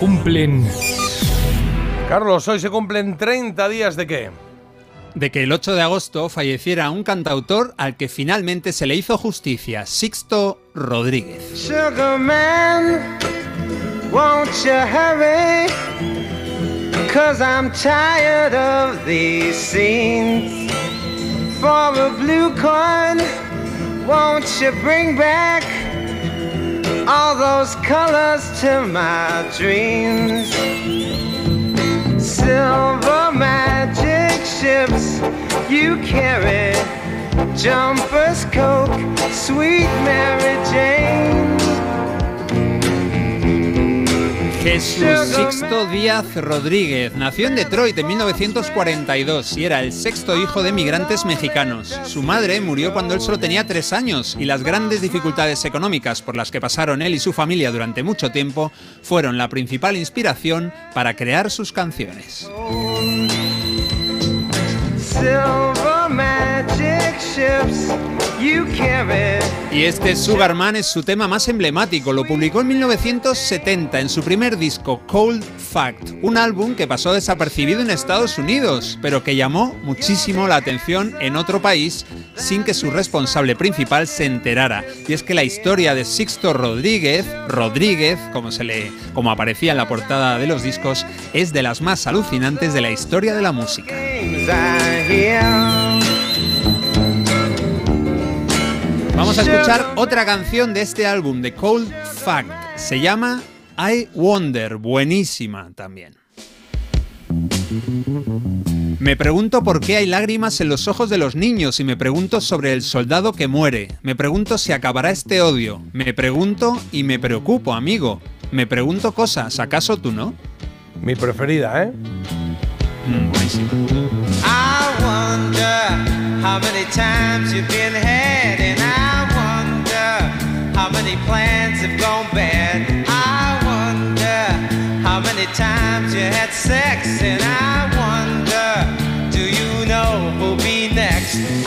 Cumplen. Carlos, hoy se cumplen 30 días de qué? De que el 8 de agosto falleciera un cantautor al que finalmente se le hizo justicia, Sixto Rodríguez. Sugar man, won't you hurry? Cause I'm tired of these scenes. For a blue coin, won't you bring back? All those colors to my dreams. Silver magic ships you carry, jumpers, coke, sweet Mary Jesús Sixto Díaz Rodríguez nació en Detroit en 1942 y era el sexto hijo de migrantes mexicanos. Su madre murió cuando él solo tenía tres años y las grandes dificultades económicas por las que pasaron él y su familia durante mucho tiempo fueron la principal inspiración para crear sus canciones. Y este Sugarman es su tema más emblemático. Lo publicó en 1970 en su primer disco, Cold Fact, un álbum que pasó desapercibido en Estados Unidos, pero que llamó muchísimo la atención en otro país sin que su responsable principal se enterara. Y es que la historia de Sixto Rodríguez, Rodríguez, como se le como aparecía en la portada de los discos, es de las más alucinantes de la historia de la música. Vamos a escuchar otra canción de este álbum, de Cold Fact. Se llama I Wonder, buenísima también. Me pregunto por qué hay lágrimas en los ojos de los niños y me pregunto sobre el soldado que muere. Me pregunto si acabará este odio. Me pregunto y me preocupo, amigo. Me pregunto cosas, ¿acaso tú no? Mi preferida, ¿eh? Mm, buenísima. I wonder how many times you've been have gone bad. I wonder how many times you had sex, and I wonder, do you know who'll be next?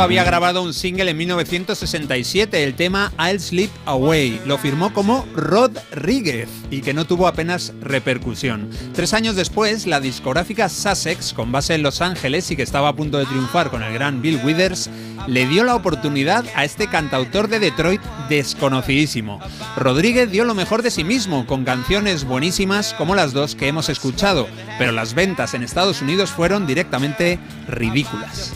Había grabado un single en 1967, el tema I'll Sleep Away. Lo firmó como Rodríguez y que no tuvo apenas repercusión. Tres años después, la discográfica Sussex, con base en Los Ángeles y que estaba a punto de triunfar con el gran Bill Withers, le dio la oportunidad a este cantautor de Detroit desconocidísimo. Rodríguez dio lo mejor de sí mismo, con canciones buenísimas como las dos que hemos escuchado, pero las ventas en Estados Unidos fueron directamente ridículas.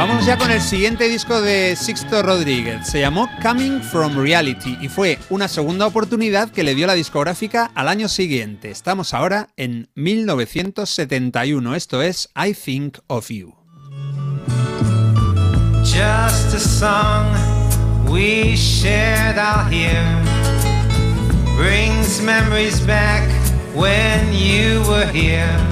Vamos ya con el siguiente disco de Sixto Rodríguez. Se llamó Coming from Reality y fue una segunda oportunidad que le dio la discográfica al año siguiente. Estamos ahora en 1971. Esto es I Think of You. Just a song we shared out here brings memories back when you were here.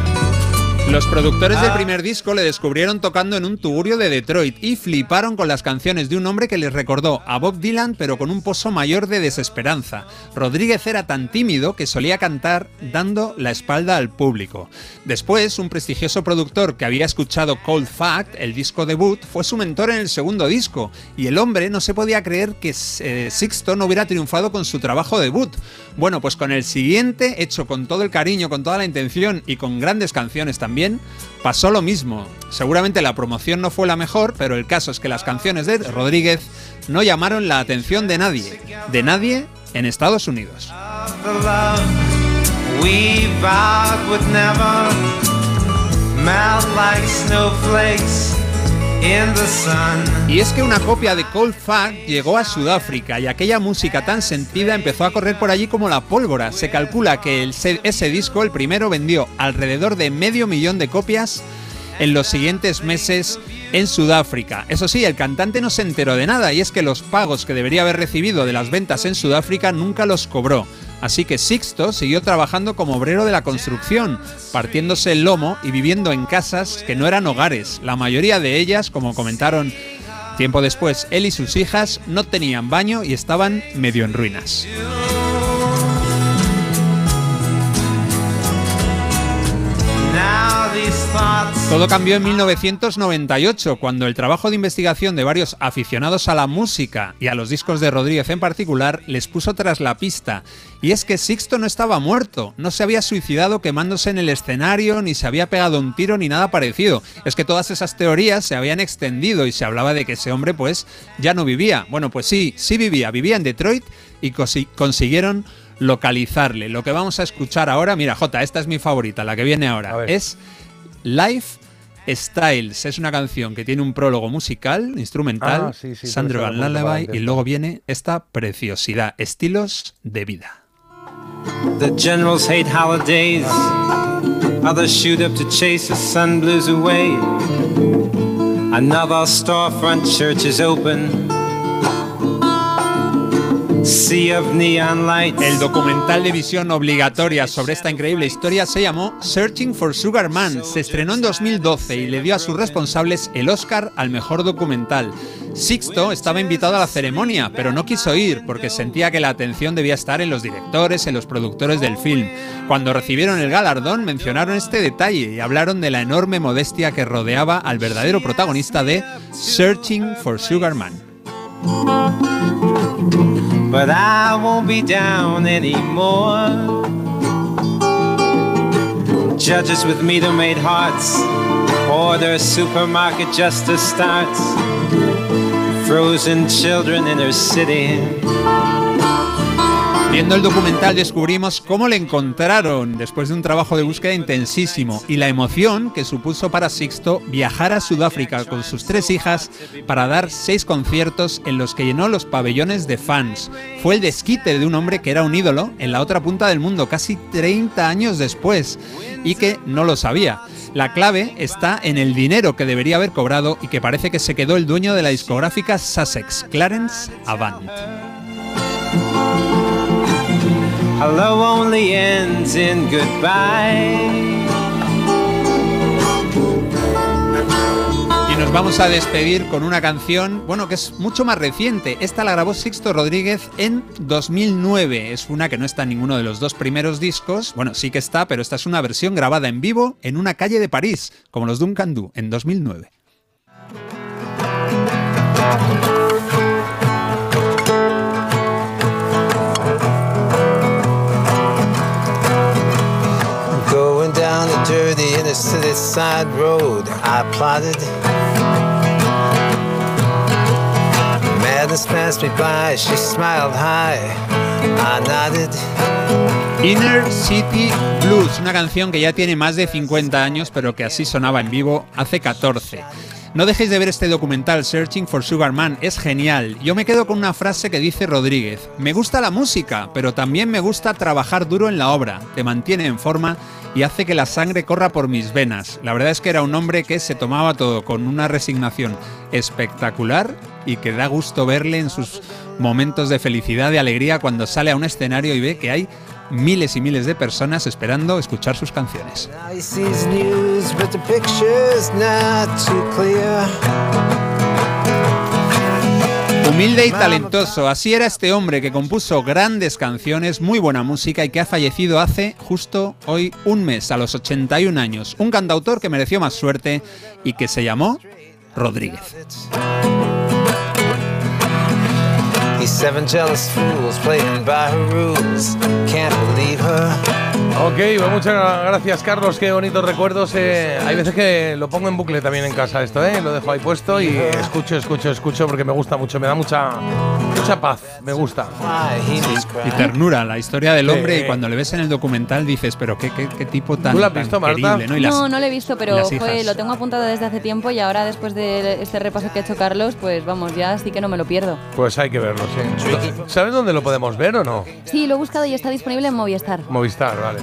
Los productores del primer disco le descubrieron tocando en un tugurio de Detroit y fliparon con las canciones de un hombre que les recordó a Bob Dylan pero con un pozo mayor de desesperanza. Rodríguez era tan tímido que solía cantar dando la espalda al público. Después, un prestigioso productor que había escuchado Cold Fact, el disco debut, fue su mentor en el segundo disco y el hombre no se podía creer que eh, Sixto no hubiera triunfado con su trabajo debut. Bueno, pues con el siguiente, hecho con todo el cariño, con toda la intención y con grandes canciones también, pasó lo mismo. Seguramente la promoción no fue la mejor, pero el caso es que las canciones de Rodríguez no llamaron la atención de nadie, de nadie en Estados Unidos. Y es que una copia de Cold Fact llegó a Sudáfrica y aquella música tan sentida empezó a correr por allí como la pólvora. Se calcula que ese disco, el primero, vendió alrededor de medio millón de copias en los siguientes meses en Sudáfrica. Eso sí, el cantante no se enteró de nada y es que los pagos que debería haber recibido de las ventas en Sudáfrica nunca los cobró. Así que Sixto siguió trabajando como obrero de la construcción, partiéndose el lomo y viviendo en casas que no eran hogares. La mayoría de ellas, como comentaron tiempo después, él y sus hijas no tenían baño y estaban medio en ruinas. Todo cambió en 1998, cuando el trabajo de investigación de varios aficionados a la música y a los discos de Rodríguez en particular les puso tras la pista. Y es que Sixto no estaba muerto, no se había suicidado quemándose en el escenario, ni se había pegado un tiro, ni nada parecido. Es que todas esas teorías se habían extendido y se hablaba de que ese hombre pues ya no vivía. Bueno, pues sí, sí vivía, vivía en Detroit y consiguieron localizarle. Lo que vamos a escuchar ahora, mira Jota, esta es mi favorita, la que viene ahora, es Life Styles. Es una canción que tiene un prólogo musical, instrumental, Ah, sí, sí, Sandro Van Lullaby, y luego viene esta preciosidad, estilos de vida. The generals hate holidays. Others shoot up to chase the sun blues away. Another storefront church is open. El documental de visión obligatoria sobre esta increíble historia se llamó Searching for Sugar Man. Se estrenó en 2012 y le dio a sus responsables el Oscar al mejor documental. Sixto estaba invitado a la ceremonia, pero no quiso ir porque sentía que la atención debía estar en los directores, en los productores del film. Cuando recibieron el galardón mencionaron este detalle y hablaron de la enorme modestia que rodeaba al verdadero protagonista de Searching for Sugar Man. But I won't be down anymore. Judges with meter made hearts, order supermarket justice starts. Frozen children in her city. Viendo el documental descubrimos cómo le encontraron después de un trabajo de búsqueda intensísimo y la emoción que supuso para Sixto viajar a Sudáfrica con sus tres hijas para dar seis conciertos en los que llenó los pabellones de fans. Fue el desquite de un hombre que era un ídolo en la otra punta del mundo casi 30 años después y que no lo sabía. La clave está en el dinero que debería haber cobrado y que parece que se quedó el dueño de la discográfica Sussex, Clarence Avant. Hello only ends in goodbye. Nos vamos a despedir con una canción, bueno, que es mucho más reciente. Esta la grabó Sixto Rodríguez en 2009. Es una que no está en ninguno de los dos primeros discos. Bueno, sí que está, pero esta es una versión grabada en vivo en una calle de París, como los Duncan Du, en 2009. Side road, I plotted. Madness passed me by, she smiled high. Inner City Blues, una canción que ya tiene más de 50 años, pero que así sonaba en vivo hace 14. No dejéis de ver este documental Searching for Sugar Man, es genial. Yo me quedo con una frase que dice Rodríguez, me gusta la música, pero también me gusta trabajar duro en la obra, te mantiene en forma y hace que la sangre corra por mis venas. La verdad es que era un hombre que se tomaba todo con una resignación espectacular y que da gusto verle en sus momentos de felicidad, de alegría, cuando sale a un escenario y ve que hay miles y miles de personas esperando escuchar sus canciones. Humilde y talentoso, así era este hombre que compuso grandes canciones, muy buena música y que ha fallecido hace justo hoy un mes, a los 81 años. Un cantautor que mereció más suerte y que se llamó Rodríguez. Seven jealous fools playing by her rules. Can't. Ok, pues muchas gracias Carlos, qué bonitos recuerdos. eh, hay veces que lo pongo en bucle también en casa esto, ¿eh? Lo dejo ahí puesto y escucho, escucho, escucho porque me gusta mucho, me da mucha, mucha paz, me gusta. Y ternura, la historia del hombre, Sí. y cuando le ves en el documental dices, pero qué, qué, qué tipo tan, ¿Tú la has tan visto, Marta? querible, ¿no? Y las- no, no lo he visto, pero hijas. lo tengo apuntado desde hace tiempo y ahora después de este repaso que ha hecho Carlos, pues vamos, ya sí que no me lo pierdo. Pues hay que verlo, sí. ¿Sabes dónde lo podemos ver o no? Sí, lo he buscado y está disponible en Movistar. Movistar, vale.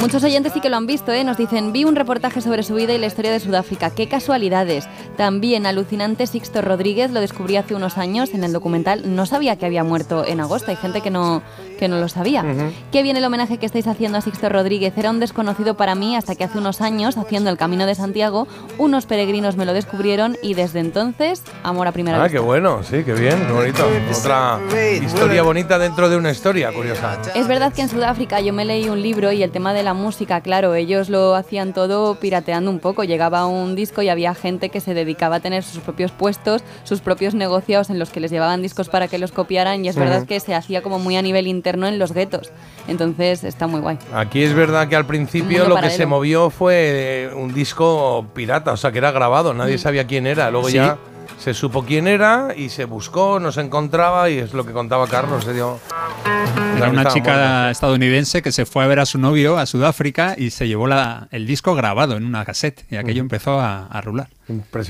Muchos oyentes sí que lo han visto, ¿eh? Nos dicen, vi un reportaje sobre su vida y la historia de Sudáfrica. ¡Qué casualidades! También alucinante Sixto Rodríguez, lo descubrí hace unos años en el documental. No sabía que había muerto en agosto, hay gente que no, que no lo sabía. Qué bien el homenaje que estáis haciendo a Sixto Rodríguez. Era un desconocido para mí hasta que hace unos años, haciendo el Camino de Santiago, unos peregrinos me lo descubrieron y desde entonces, amor a primera Ah, vista. qué bueno, sí, qué bien, qué bonito. Otra historia bonita dentro de una historia curiosa. Es verdad que en Sudáfrica yo me leí un libro y el tema de la música, claro, ellos lo hacían todo pirateando un poco. Llegaba un disco y había gente que se dedicaba a tener sus propios puestos, sus propios negocios en los que les llevaban discos para que los copiaran y es verdad que se hacía como muy a nivel interno en los guetos. Entonces está muy guay. Aquí es verdad que al principio lo que se movió fue eh, un disco pirata, o sea, que era grabado, nadie Mm. sabía quién era. Luego Sí. ya se supo quién era y se buscó, no se encontraba y es lo que contaba Carlos. Se dio Era una chica muerta. estadounidense que se fue a ver a su novio a Sudáfrica y se llevó la- el disco grabado en una cassette y aquello empezó a, a rular. Impresionante.